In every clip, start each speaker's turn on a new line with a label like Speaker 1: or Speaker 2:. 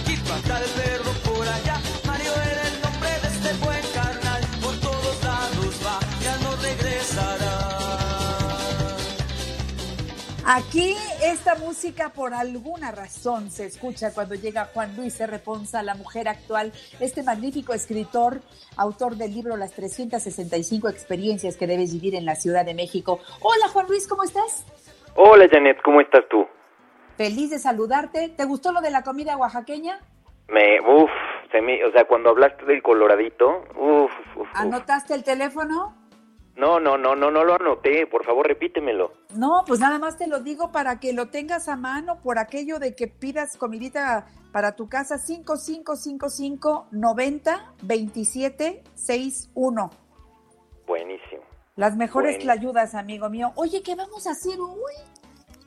Speaker 1: aquí, pata de perro por allá. Mario era el nombre de este buen carnal, por todos lados va, ya no regresará.
Speaker 2: Aquí esta música por alguna razón se escucha cuando llega Juan Luis R. Ponza, la mujer actual, este magnífico escritor, autor del libro Las 365 experiencias que debes vivir en la Ciudad de México. Hola Juan Luis, ¿cómo estás?
Speaker 3: Hola Janet, ¿cómo estás tú?
Speaker 2: Feliz de saludarte. ¿Te gustó lo de la comida oaxaqueña?
Speaker 3: Me, uff, se me, o sea, cuando hablaste del coloradito, uff, uf,
Speaker 2: ¿Anotaste el teléfono?
Speaker 3: No, no, no, no, no lo anoté, por favor repítemelo.
Speaker 2: No, pues nada más te lo digo para que lo tengas a mano por aquello de que pidas comidita para tu casa 5555 90 27 61.
Speaker 3: Buenísimo.
Speaker 2: Las mejores
Speaker 3: Bueno.
Speaker 2: tlayudas, amigo mío. Oye, ¿qué vamos a hacer hoy?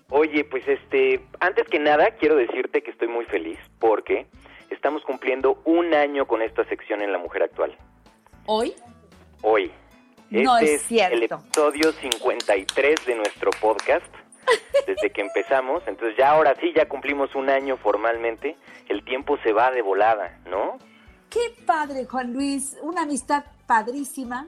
Speaker 3: Oye, pues este, antes que nada quiero decirte que estoy muy feliz porque estamos cumpliendo un año con esta sección en La Mujer Actual.
Speaker 2: ¿Hoy?
Speaker 3: Hoy.
Speaker 2: No
Speaker 3: este
Speaker 2: es cierto.
Speaker 3: el episodio 53 de nuestro podcast, desde que empezamos. Entonces ya ahora sí, ya cumplimos un año formalmente. El tiempo se va de volada, ¿no?
Speaker 2: Qué padre, Juan Luis. Una amistad padrísima.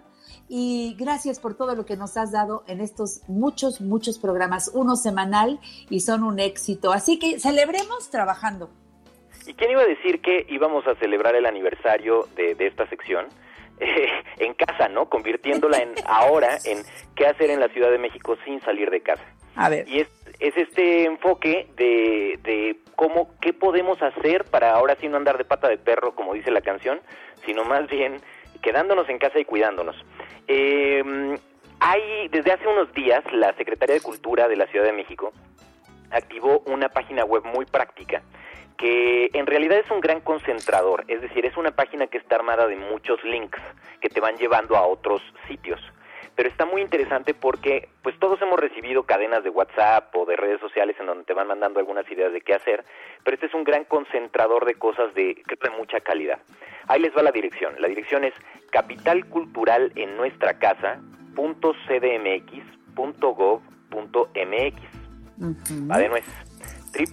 Speaker 2: Y gracias por todo lo que nos has dado en estos muchos, muchos programas. Uno semanal y son un éxito. Así que celebremos trabajando.
Speaker 3: ¿Y quién iba a decir que íbamos a celebrar el aniversario de, de esta sección? Eh, en casa, ¿no? Convirtiéndola en ahora en qué hacer en la Ciudad de México sin salir de casa.
Speaker 2: A ver.
Speaker 3: Y es, es este enfoque de, de cómo, qué podemos hacer para ahora sí no andar de pata de perro, como dice la canción, sino más bien quedándonos en casa y cuidándonos. Eh, hay, desde hace unos días, la Secretaría de Cultura de la Ciudad de México activó una página web muy práctica que en realidad es un gran concentrador, es decir, es una página que está armada de muchos links que te van llevando a otros sitios. Pero está muy interesante porque pues todos hemos recibido cadenas de WhatsApp o de redes sociales en donde te van mandando algunas ideas de qué hacer, pero este es un gran concentrador de cosas de mucha calidad. Ahí les va la dirección. La dirección es capital cultural en nuestra casa punto cdmx.gov.mx. Va de nuez.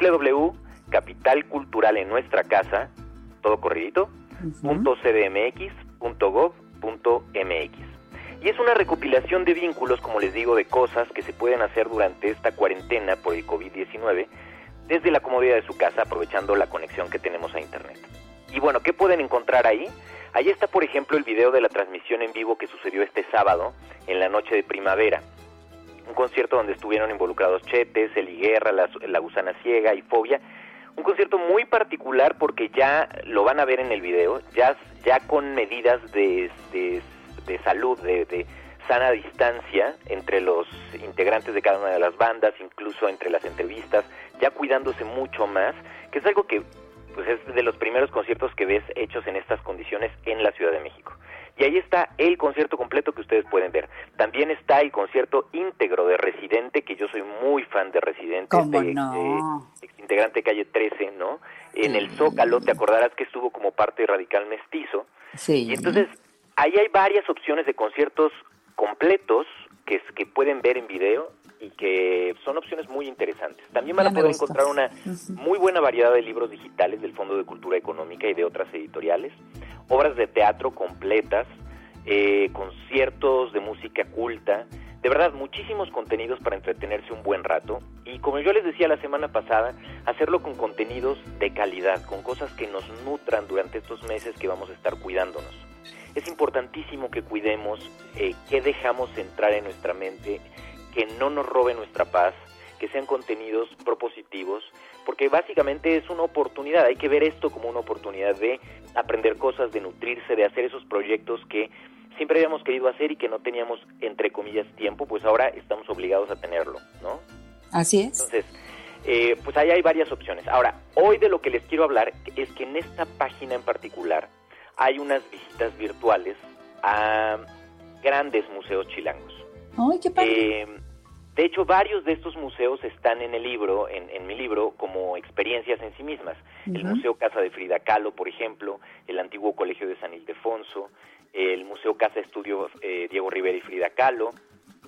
Speaker 3: www.capitalcultural en nuestra casa, todo corridito, punto cdmx.gov.mx. Y es una recopilación de vínculos, como les digo, de cosas que se pueden hacer durante esta cuarentena por el COVID-19 desde la comodidad de su casa, aprovechando la conexión que tenemos a Internet. Y bueno, ¿qué pueden encontrar ahí? Ahí está, por ejemplo, el video de la transmisión en vivo que sucedió este sábado, en la noche de primavera. Un concierto donde estuvieron involucrados Chetes, Eli Guerra, la, la Gusana Ciega y Fobia. Un concierto muy particular porque ya lo van a ver en el video, ya, ya con medidas de, de, de salud, de, de sana distancia entre los integrantes de cada una de las bandas, incluso entre las entrevistas, ya cuidándose mucho más, que es algo que pues es de los primeros conciertos que ves hechos en estas condiciones en la Ciudad de México. Y ahí está el concierto completo que ustedes pueden ver. También está el concierto íntegro de Residente, que yo soy muy fan de Residente,
Speaker 2: ¿Cómo
Speaker 3: este,
Speaker 2: no?
Speaker 3: este exintegrante de Calle 13, ¿no? En el Zócalo, te acordarás que estuvo como parte de Radical Mestizo.
Speaker 2: Sí.
Speaker 3: Y entonces, ahí hay varias opciones de conciertos completos que, que pueden ver en video y que son opciones muy interesantes. También van a poder encontrar una muy buena variedad de libros digitales del Fondo de Cultura Económica y de otras editoriales, obras de teatro completas, eh, conciertos de música culta, de verdad muchísimos contenidos para entretenerse un buen rato y como yo les decía la semana pasada, hacerlo con contenidos de calidad, con cosas que nos nutran durante estos meses que vamos a estar cuidándonos. Es importantísimo que cuidemos eh, qué dejamos entrar en nuestra mente, que no nos robe nuestra paz, que sean contenidos propositivos, porque básicamente es una oportunidad, hay que ver esto como una oportunidad de aprender cosas, de nutrirse, de hacer esos proyectos que siempre habíamos querido hacer y que no teníamos, entre comillas, tiempo, pues ahora estamos obligados a tenerlo, ¿no?
Speaker 2: Así es.
Speaker 3: Entonces, eh, pues ahí hay varias opciones. Ahora, hoy de lo que les quiero hablar es que en esta página en particular hay unas visitas virtuales a grandes museos chilangos.
Speaker 2: Ay, qué padre.
Speaker 3: Eh, de hecho, varios de estos museos están en el libro, en, en mi libro, como experiencias en sí mismas. El. Museo Casa de Frida Kahlo, por ejemplo, el antiguo Colegio de San Ildefonso, el Museo Casa Estudio eh, Diego Rivera y Frida Kahlo,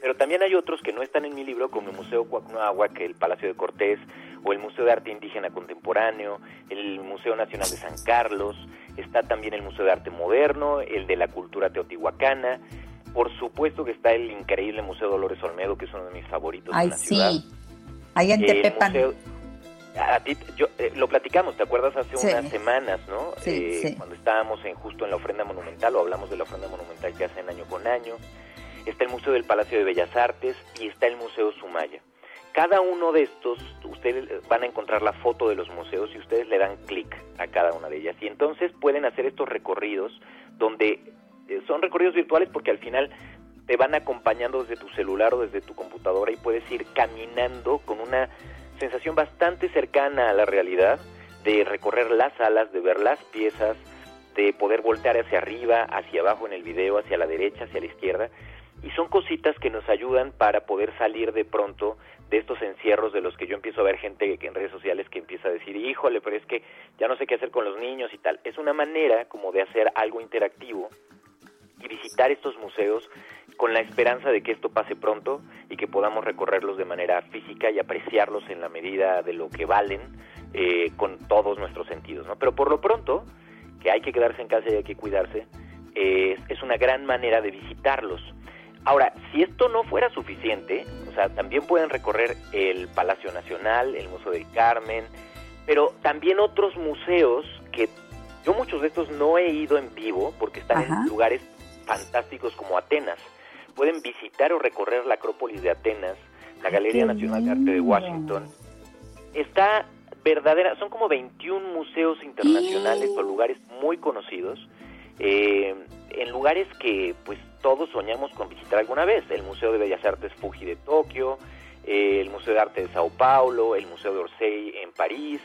Speaker 3: pero también hay otros que no están en mi libro, como el Museo Cuacnoahuac, el Palacio de Cortés, o el Museo de Arte Indígena Contemporáneo, el Museo Nacional de San Carlos, está también el Museo de Arte Moderno, el de la Cultura Teotihuacana, por supuesto que está el increíble Museo Dolores Olmedo, que es uno de mis favoritos
Speaker 2: Ay,
Speaker 3: la
Speaker 2: sí.
Speaker 3: ciudad.
Speaker 2: Ahí en Tepepan.
Speaker 3: museo- a ti, yo, eh, lo platicamos, ¿te acuerdas hace
Speaker 2: Sí.
Speaker 3: unas semanas, no?
Speaker 2: Sí,
Speaker 3: Eh,
Speaker 2: sí.
Speaker 3: Cuando estábamos en, justo en la ofrenda monumental, o hablamos de la ofrenda monumental que hacen año con año. Está el Museo del Palacio de Bellas Artes y está el Museo Sumaya. Cada uno de estos, ustedes van a encontrar la foto de los museos y ustedes le dan clic a cada una de ellas. Y entonces pueden hacer estos recorridos donde eh, son recorridos virtuales porque al final te van acompañando desde tu celular o desde tu computadora y puedes ir caminando con una sensación bastante cercana a la realidad de recorrer las salas, de ver las piezas, de poder voltear hacia arriba, hacia abajo en el video, hacia la derecha, hacia la izquierda. Y son cositas que nos ayudan para poder salir de pronto de estos encierros de los que yo empiezo a ver gente en redes sociales que empieza a decir, híjole, pero es que ya no sé qué hacer con los niños y tal. Es una manera como de hacer algo interactivo y visitar estos museos con la esperanza de que esto pase pronto y que podamos recorrerlos de manera física y apreciarlos en la medida de lo que valen eh, con todos nuestros sentidos. ¿no? Pero por lo pronto, que hay que quedarse en casa y hay que cuidarse, es una gran manera de visitarlos. Ahora, si esto no fuera suficiente, o sea, también pueden recorrer el Palacio Nacional, el Museo del Carmen, pero también otros museos que yo muchos de estos no he ido en vivo porque están
Speaker 2: Ajá.
Speaker 3: en lugares fantásticos como Atenas. Pueden visitar o recorrer la Acrópolis de Atenas, la Galería Nacional de Arte de. Washington. Está verdadera, son como 21 museos internacionales o lugares muy conocidos, eh, en lugares que pues todos soñamos con visitar alguna vez. El Museo de Bellas Artes Fuji de Tokio, eh, el Museo de Arte de Sao Paulo, el Museo de Orsay en París.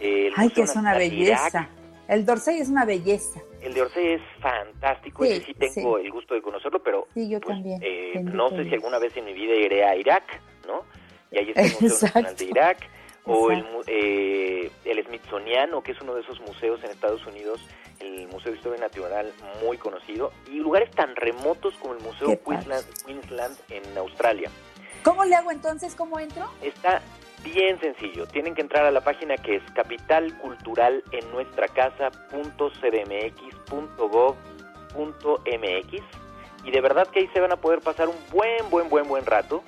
Speaker 3: eh, el
Speaker 2: Ay,
Speaker 3: Museo
Speaker 2: que es una
Speaker 3: de Irak.
Speaker 2: belleza. El Dorsey es una belleza.
Speaker 3: El de Orsay es fantástico,
Speaker 2: Sí,
Speaker 3: ese sí tengo
Speaker 2: sí.
Speaker 3: el gusto de conocerlo, pero
Speaker 2: Sí, yo
Speaker 3: pues,
Speaker 2: también.
Speaker 3: eh, no sé si alguna vez en mi vida iré a Irak, ¿no? Y ahí está el Museo Nacional de. Irak, o el, eh, el Smithsoniano, que es uno de esos museos en Estados Unidos, el Museo de Historia Natural muy conocido, y lugares tan remotos como el Museo. Queensland, Queensland en Australia.
Speaker 2: ¿Cómo le hago entonces? ¿Cómo entro?
Speaker 3: Está bien sencillo. Tienen que entrar a la página que es capital cultural en nuestra casa.cdmx.gov.mx y de verdad que ahí se van a poder pasar un buen, buen, buen, buen rato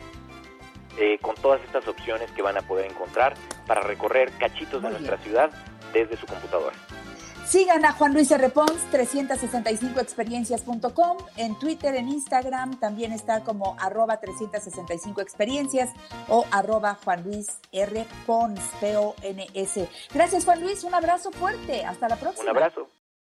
Speaker 3: eh, con todas estas opciones que van a poder encontrar para recorrer cachitos de nuestra ciudad desde su computadora.
Speaker 2: Sigan a Juan Luis R. Pons, 365experiencias.com, en Twitter, en Instagram, también está como arroba 365experiencias o arroba Juan Luis R. Pons, P-O-N-S. Gracias Juan Luis, un abrazo fuerte, hasta la próxima.
Speaker 3: Un abrazo.